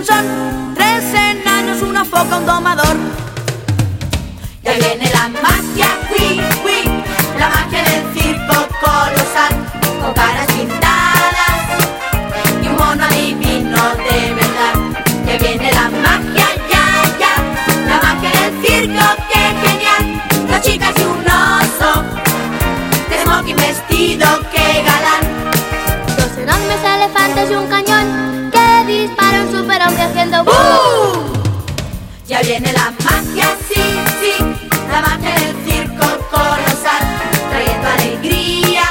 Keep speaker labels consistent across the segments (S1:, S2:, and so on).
S1: Tres enanos,
S2: una foca, un domador. Ya viene la magia.
S1: ya viene la magia, sí, sí, la magia del circo colosal, trayendo alegría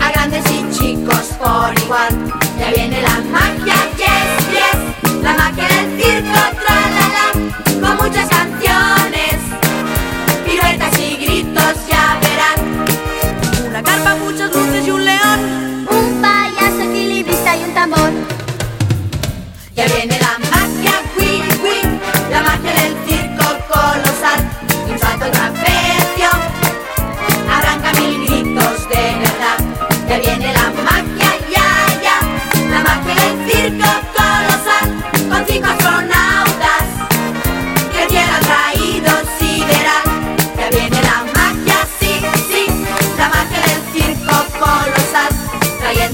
S1: a grandes y chicos por igual, ya viene la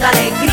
S1: Andale, grita.